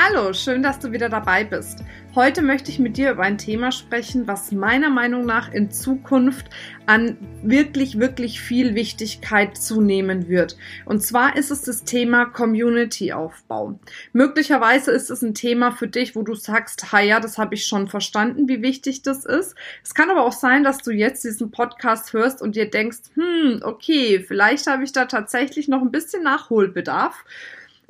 Hallo, schön, dass du wieder dabei bist. Heute möchte ich mit dir über ein Thema sprechen, was meiner Meinung nach in Zukunft an wirklich, wirklich viel Wichtigkeit zunehmen wird. Und zwar ist es das Thema Community-Aufbau. Möglicherweise ist es ein Thema für dich, wo du sagst, ha ja, das habe ich schon verstanden, wie wichtig das ist. Es kann aber auch sein, dass du jetzt diesen Podcast hörst und dir denkst, hm, okay, vielleicht habe ich da tatsächlich noch ein bisschen Nachholbedarf.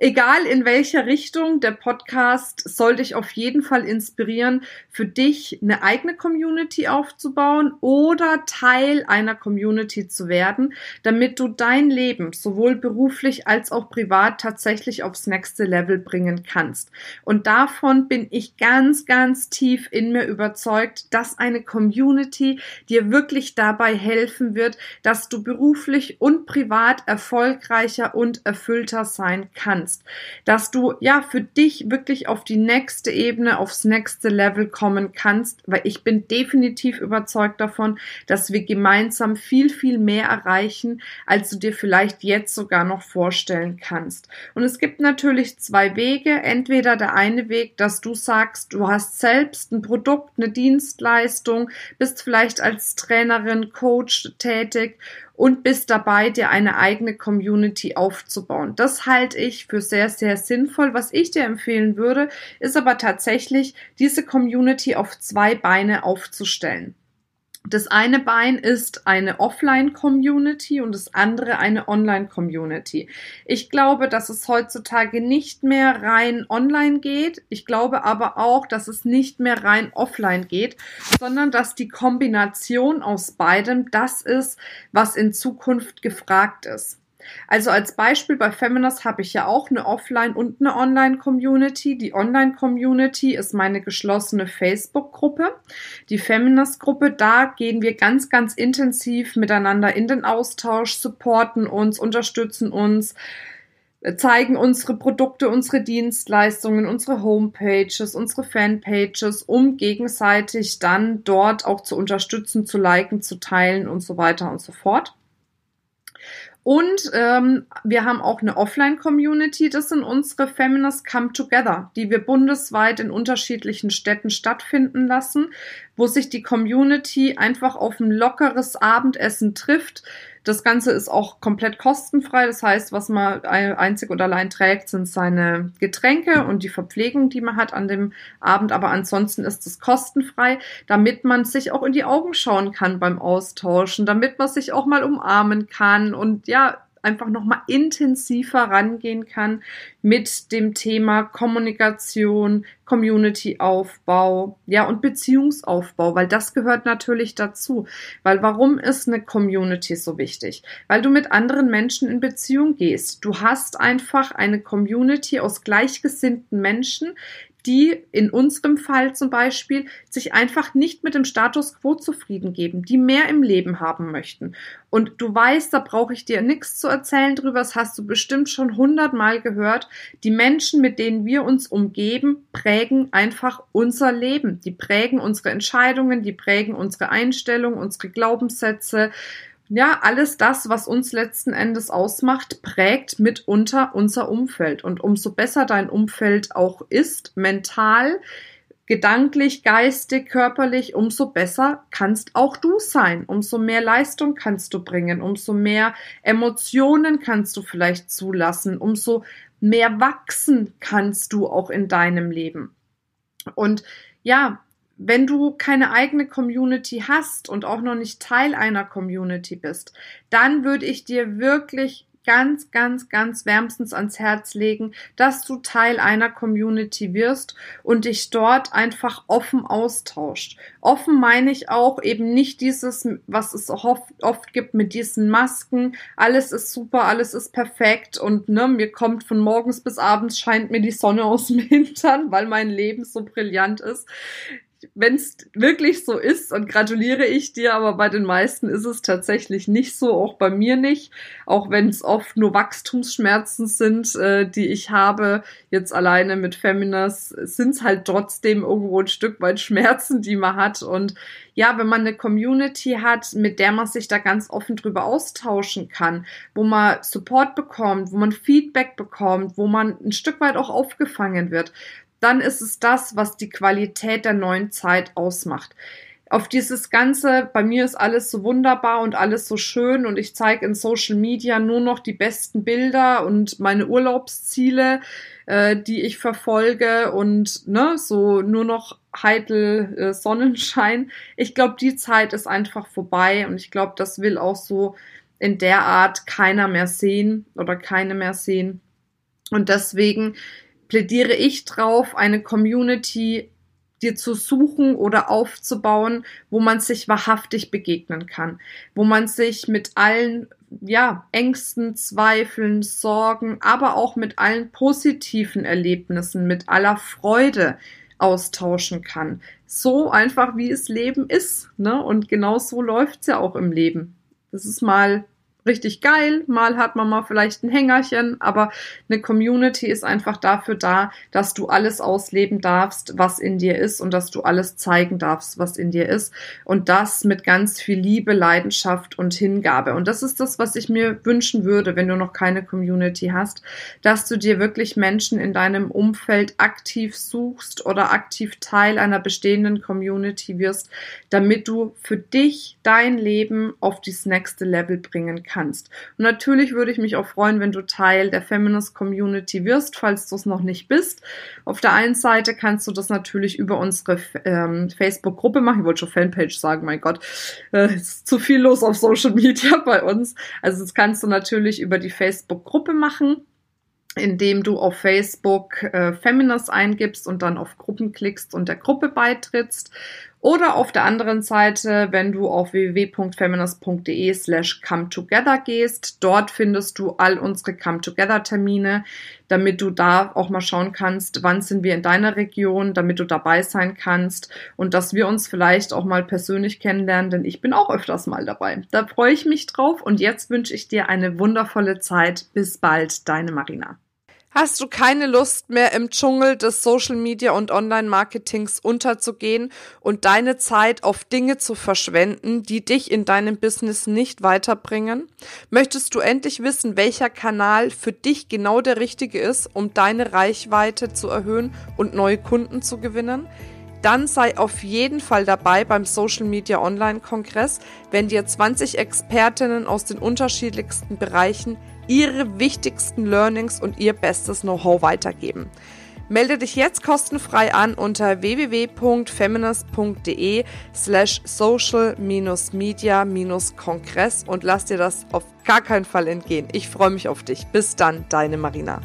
Egal in welcher Richtung, der Podcast soll dich auf jeden Fall inspirieren, für dich eine eigene Community aufzubauen oder Teil einer Community zu werden, damit du dein Leben sowohl beruflich als auch privat tatsächlich aufs nächste Level bringen kannst. Und davon bin ich ganz, ganz tief in mir überzeugt, dass eine Community dir wirklich dabei helfen wird, dass du beruflich und privat erfolgreicher und erfüllter sein kannst kannst, dass du ja für dich wirklich auf die nächste Ebene, aufs nächste Level kommen kannst, weil ich bin definitiv überzeugt davon, dass wir gemeinsam viel, viel mehr erreichen, als du dir vielleicht jetzt sogar noch vorstellen kannst. Und es gibt natürlich zwei Wege. Entweder der eine Weg, dass du sagst, du hast selbst ein Produkt, eine Dienstleistung, bist vielleicht als Trainerin, Coach tätig und bist dabei, dir eine eigene Community aufzubauen. Das halte ich für sehr, sehr sinnvoll. Was ich dir empfehlen würde, ist aber tatsächlich, diese Community auf zwei Beine aufzustellen. Das eine Bein ist eine Offline-Community und das andere eine Online-Community. Ich glaube, dass es heutzutage nicht mehr rein online geht. Ich glaube aber auch, dass es nicht mehr rein offline geht, sondern dass die Kombination aus beidem das ist, was in Zukunft gefragt ist. Also als Beispiel bei Feminist habe ich ja auch eine Offline- und eine Online-Community. Die Online-Community ist meine geschlossene Facebook-Gruppe. Die Feminist-Gruppe, da gehen wir ganz, ganz intensiv miteinander in den Austausch, supporten uns, unterstützen uns, zeigen unsere Produkte, unsere Dienstleistungen, unsere Homepages, unsere Fanpages, um gegenseitig dann dort auch zu unterstützen, zu liken, zu teilen und so weiter und so fort. Und ähm, wir haben auch eine Offline-Community. Das sind unsere Feminist Come Together, die wir bundesweit in unterschiedlichen Städten stattfinden lassen, wo sich die Community einfach auf ein lockeres Abendessen trifft. Das Ganze ist auch komplett kostenfrei. Das heißt, was man einzig und allein trägt, sind seine Getränke und die Verpflegung, die man hat an dem Abend. Aber ansonsten ist es kostenfrei, damit man sich auch in die Augen schauen kann beim Austauschen, damit man sich auch mal umarmen kann und ja, einfach nochmal intensiver rangehen kann mit dem Thema Kommunikation, Community-Aufbau, ja, und Beziehungsaufbau, weil das gehört natürlich dazu. Weil warum ist eine Community so wichtig? Weil du mit anderen Menschen in Beziehung gehst. Du hast einfach eine Community aus gleichgesinnten Menschen, die in unserem Fall zum Beispiel sich einfach nicht mit dem Status quo zufrieden geben, die mehr im Leben haben möchten. Und du weißt, da brauche ich dir nichts zu erzählen drüber, das hast du bestimmt schon hundertmal gehört. Die Menschen, mit denen wir uns umgeben, prägen einfach unser Leben. Die prägen unsere Entscheidungen, die prägen unsere Einstellung, unsere Glaubenssätze, ja, alles das, was uns letzten Endes ausmacht, prägt mitunter unser Umfeld. Und umso besser dein Umfeld auch ist, mental, gedanklich, geistig, körperlich, umso besser kannst auch du sein. Umso mehr Leistung kannst du bringen, umso mehr Emotionen kannst du vielleicht zulassen, umso mehr wachsen kannst du auch in deinem Leben. Und ja, wenn du keine eigene Community hast und auch noch nicht Teil einer Community bist, dann würde ich dir wirklich ganz, ganz, ganz wärmstens ans Herz legen, dass du Teil einer Community wirst und dich dort einfach offen austauscht. Offen meine ich auch eben nicht dieses, was es oft, oft gibt mit diesen Masken. Alles ist super, alles ist perfekt und ne, mir kommt von morgens bis abends scheint mir die Sonne aus dem Hintern, weil mein Leben so brillant ist wenn es wirklich so ist, dann gratuliere ich dir, aber bei den meisten ist es tatsächlich nicht so, auch bei mir nicht. Auch wenn es oft nur Wachstumsschmerzen sind, äh, die ich habe, jetzt alleine mit Feminas, sind es halt trotzdem irgendwo ein Stück weit Schmerzen, die man hat. Und ja, wenn man eine Community hat, mit der man sich da ganz offen drüber austauschen kann, wo man Support bekommt, wo man Feedback bekommt, wo man ein Stück weit auch aufgefangen wird, dann ist es das, was die Qualität der neuen Zeit ausmacht. Auf dieses Ganze, bei mir ist alles so wunderbar und alles so schön und ich zeige in Social Media nur noch die besten Bilder und meine Urlaubsziele, äh, die ich verfolge und ne, so nur noch heitel äh, Sonnenschein. Ich glaube, die Zeit ist einfach vorbei und ich glaube, das will auch so in der Art keiner mehr sehen oder keine mehr sehen. Und deswegen plädiere ich drauf, eine Community dir zu suchen oder aufzubauen, wo man sich wahrhaftig begegnen kann, wo man sich mit allen ja, Ängsten, Zweifeln, Sorgen, aber auch mit allen positiven Erlebnissen, mit aller Freude austauschen kann. So einfach wie es Leben ist, ne? Und genau so läuft's ja auch im Leben. Das ist mal richtig geil, mal hat man mal vielleicht ein Hängerchen, aber eine Community ist einfach dafür da, dass du alles ausleben darfst, was in dir ist und dass du alles zeigen darfst, was in dir ist. Und das mit ganz viel Liebe, Leidenschaft und Hingabe. Und das ist das, was ich mir wünschen würde, wenn du noch keine Community hast, dass du dir wirklich Menschen in deinem Umfeld aktiv suchst oder aktiv Teil einer bestehenden Community wirst, damit du für dich dein Leben auf dieses nächste Level bringen kannst kannst. Und natürlich würde ich mich auch freuen, wenn du Teil der Feminist Community wirst, falls du es noch nicht bist. Auf der einen Seite kannst du das natürlich über unsere ähm, Facebook-Gruppe machen. Ich wollte schon Fanpage sagen, mein Gott, äh, ist zu viel los auf Social Media bei uns. Also das kannst du natürlich über die Facebook-Gruppe machen indem du auf Facebook äh, Feminist eingibst und dann auf Gruppen klickst und der Gruppe beitrittst. Oder auf der anderen Seite, wenn du auf www.feminist.de slash come together gehst, dort findest du all unsere Come Together Termine, damit du da auch mal schauen kannst, wann sind wir in deiner Region, damit du dabei sein kannst und dass wir uns vielleicht auch mal persönlich kennenlernen, denn ich bin auch öfters mal dabei. Da freue ich mich drauf und jetzt wünsche ich dir eine wundervolle Zeit. Bis bald, deine Marina. Hast du keine Lust mehr im Dschungel des Social Media und Online Marketings unterzugehen und deine Zeit auf Dinge zu verschwenden, die dich in deinem Business nicht weiterbringen? Möchtest du endlich wissen, welcher Kanal für dich genau der richtige ist, um deine Reichweite zu erhöhen und neue Kunden zu gewinnen? Dann sei auf jeden Fall dabei beim Social Media Online Kongress, wenn dir 20 Expertinnen aus den unterschiedlichsten Bereichen ihre wichtigsten Learnings und ihr bestes Know-how weitergeben. Melde dich jetzt kostenfrei an unter www.feminist.de slash social-media-kongress und lass dir das auf gar keinen Fall entgehen. Ich freue mich auf dich. Bis dann, deine Marina.